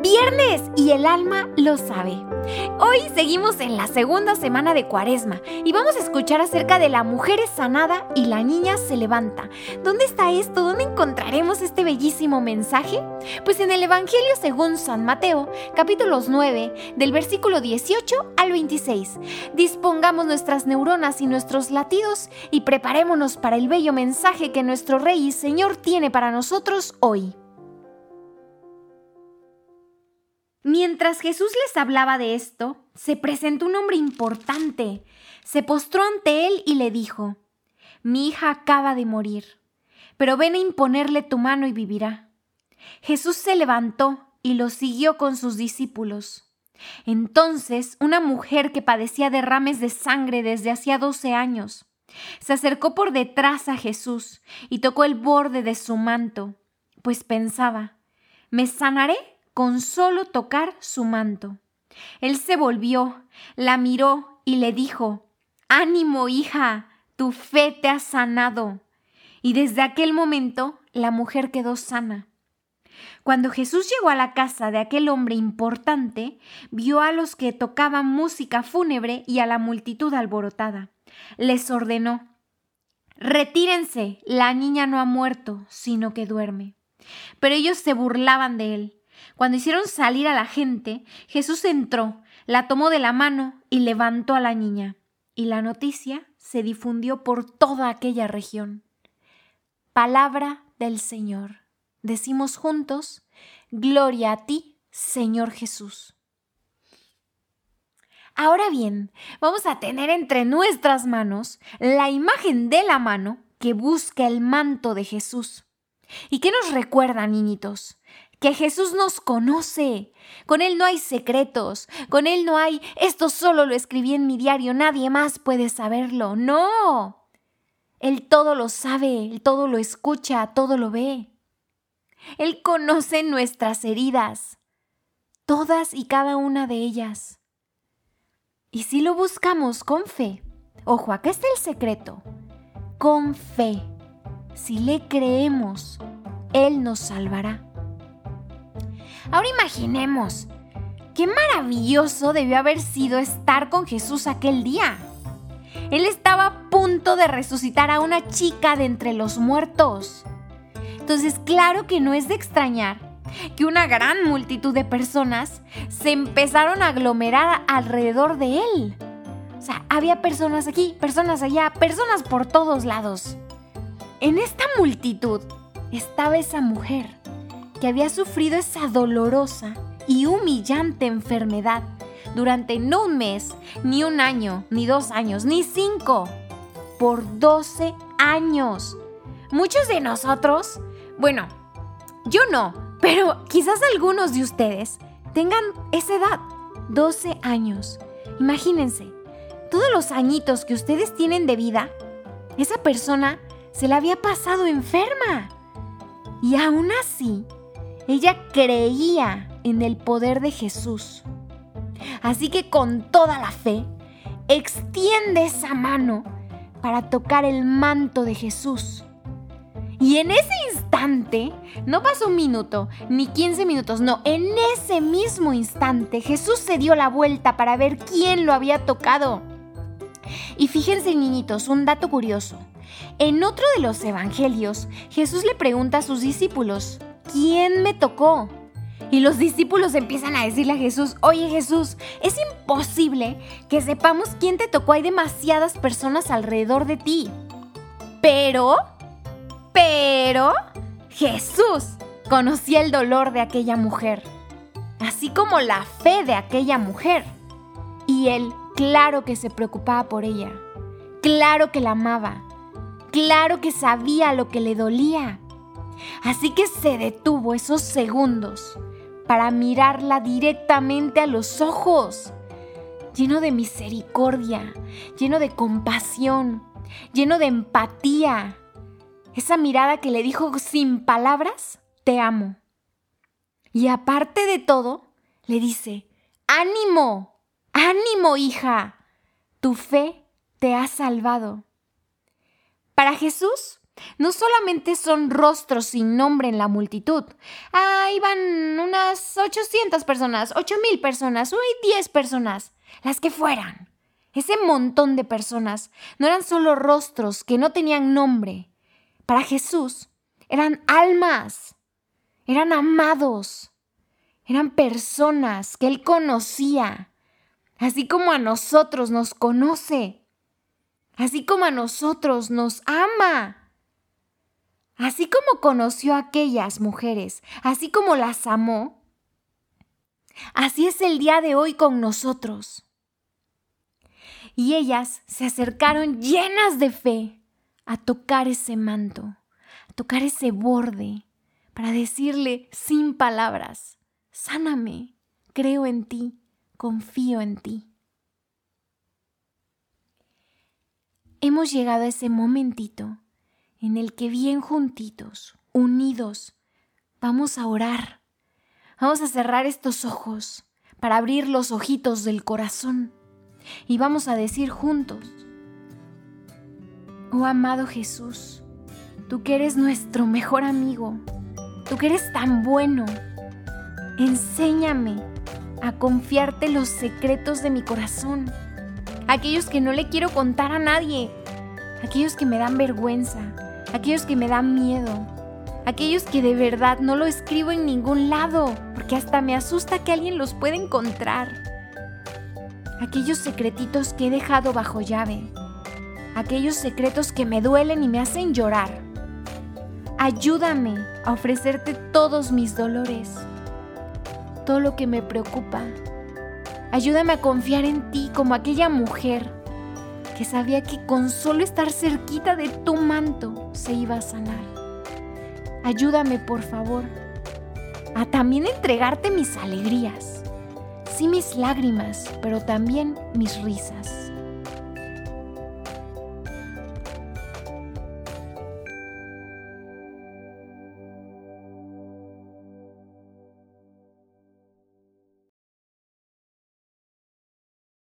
Viernes y el alma lo sabe. Hoy seguimos en la segunda semana de Cuaresma y vamos a escuchar acerca de la mujer sanada y la niña se levanta. ¿Dónde está esto? ¿Dónde encontraremos este bellísimo mensaje? Pues en el Evangelio según San Mateo, capítulos 9, del versículo 18 al 26. Dispongamos nuestras neuronas y nuestros latidos y preparémonos para el bello mensaje que nuestro Rey y Señor tiene para nosotros hoy. Mientras Jesús les hablaba de esto, se presentó un hombre importante. Se postró ante él y le dijo, Mi hija acaba de morir, pero ven a imponerle tu mano y vivirá. Jesús se levantó y lo siguió con sus discípulos. Entonces una mujer que padecía derrames de sangre desde hacía doce años se acercó por detrás a Jesús y tocó el borde de su manto, pues pensaba, ¿me sanaré? Con solo tocar su manto. Él se volvió, la miró y le dijo, Ánimo, hija, tu fe te ha sanado. Y desde aquel momento la mujer quedó sana. Cuando Jesús llegó a la casa de aquel hombre importante, vio a los que tocaban música fúnebre y a la multitud alborotada. Les ordenó, Retírense, la niña no ha muerto, sino que duerme. Pero ellos se burlaban de él. Cuando hicieron salir a la gente, Jesús entró, la tomó de la mano y levantó a la niña. Y la noticia se difundió por toda aquella región. Palabra del Señor. Decimos juntos, Gloria a ti, Señor Jesús. Ahora bien, vamos a tener entre nuestras manos la imagen de la mano que busca el manto de Jesús. ¿Y qué nos recuerda, niñitos? Que Jesús nos conoce. Con Él no hay secretos, con Él no hay, esto solo lo escribí en mi diario, nadie más puede saberlo. No. Él todo lo sabe, Él todo lo escucha, todo lo ve. Él conoce nuestras heridas, todas y cada una de ellas. Y si lo buscamos con fe, ojo, acá está el secreto, con fe, si le creemos, Él nos salvará. Ahora imaginemos, qué maravilloso debió haber sido estar con Jesús aquel día. Él estaba a punto de resucitar a una chica de entre los muertos. Entonces, claro que no es de extrañar que una gran multitud de personas se empezaron a aglomerar alrededor de él. O sea, había personas aquí, personas allá, personas por todos lados. En esta multitud estaba esa mujer que había sufrido esa dolorosa y humillante enfermedad durante no un mes, ni un año, ni dos años, ni cinco, por 12 años. Muchos de nosotros, bueno, yo no, pero quizás algunos de ustedes tengan esa edad, 12 años. Imagínense, todos los añitos que ustedes tienen de vida, esa persona se la había pasado enferma. Y aún así, ella creía en el poder de Jesús. Así que con toda la fe, extiende esa mano para tocar el manto de Jesús. Y en ese instante, no pasó un minuto, ni 15 minutos, no, en ese mismo instante Jesús se dio la vuelta para ver quién lo había tocado. Y fíjense niñitos, un dato curioso. En otro de los evangelios, Jesús le pregunta a sus discípulos, ¿quién me tocó? Y los discípulos empiezan a decirle a Jesús, oye Jesús, es imposible que sepamos quién te tocó, hay demasiadas personas alrededor de ti. Pero, pero, Jesús conocía el dolor de aquella mujer, así como la fe de aquella mujer. Y él, claro que se preocupaba por ella, claro que la amaba, claro que sabía lo que le dolía. Así que se detuvo esos segundos para mirarla directamente a los ojos, lleno de misericordia, lleno de compasión, lleno de empatía. Esa mirada que le dijo sin palabras, te amo. Y aparte de todo, le dice, ánimo, ánimo hija, tu fe te ha salvado. Para Jesús, no solamente son rostros sin nombre en la multitud. Ah, iban unas 800 personas, 8000 personas, uy, 10 personas, las que fueran. Ese montón de personas no eran solo rostros que no tenían nombre. Para Jesús eran almas, eran amados, eran personas que Él conocía, así como a nosotros nos conoce, así como a nosotros nos ama. Así como conoció a aquellas mujeres, así como las amó, así es el día de hoy con nosotros. Y ellas se acercaron llenas de fe a tocar ese manto, a tocar ese borde, para decirle sin palabras, sáname, creo en ti, confío en ti. Hemos llegado a ese momentito en el que bien juntitos, unidos, vamos a orar. Vamos a cerrar estos ojos para abrir los ojitos del corazón y vamos a decir juntos, oh amado Jesús, tú que eres nuestro mejor amigo, tú que eres tan bueno, enséñame a confiarte los secretos de mi corazón, aquellos que no le quiero contar a nadie, aquellos que me dan vergüenza, aquellos que me dan miedo, aquellos que de verdad no lo escribo en ningún lado, porque hasta me asusta que alguien los pueda encontrar. Aquellos secretitos que he dejado bajo llave, aquellos secretos que me duelen y me hacen llorar. Ayúdame a ofrecerte todos mis dolores, todo lo que me preocupa. Ayúdame a confiar en ti como aquella mujer que sabía que con solo estar cerquita de tu manto se iba a sanar. Ayúdame, por favor, a también entregarte mis alegrías, sí mis lágrimas, pero también mis risas.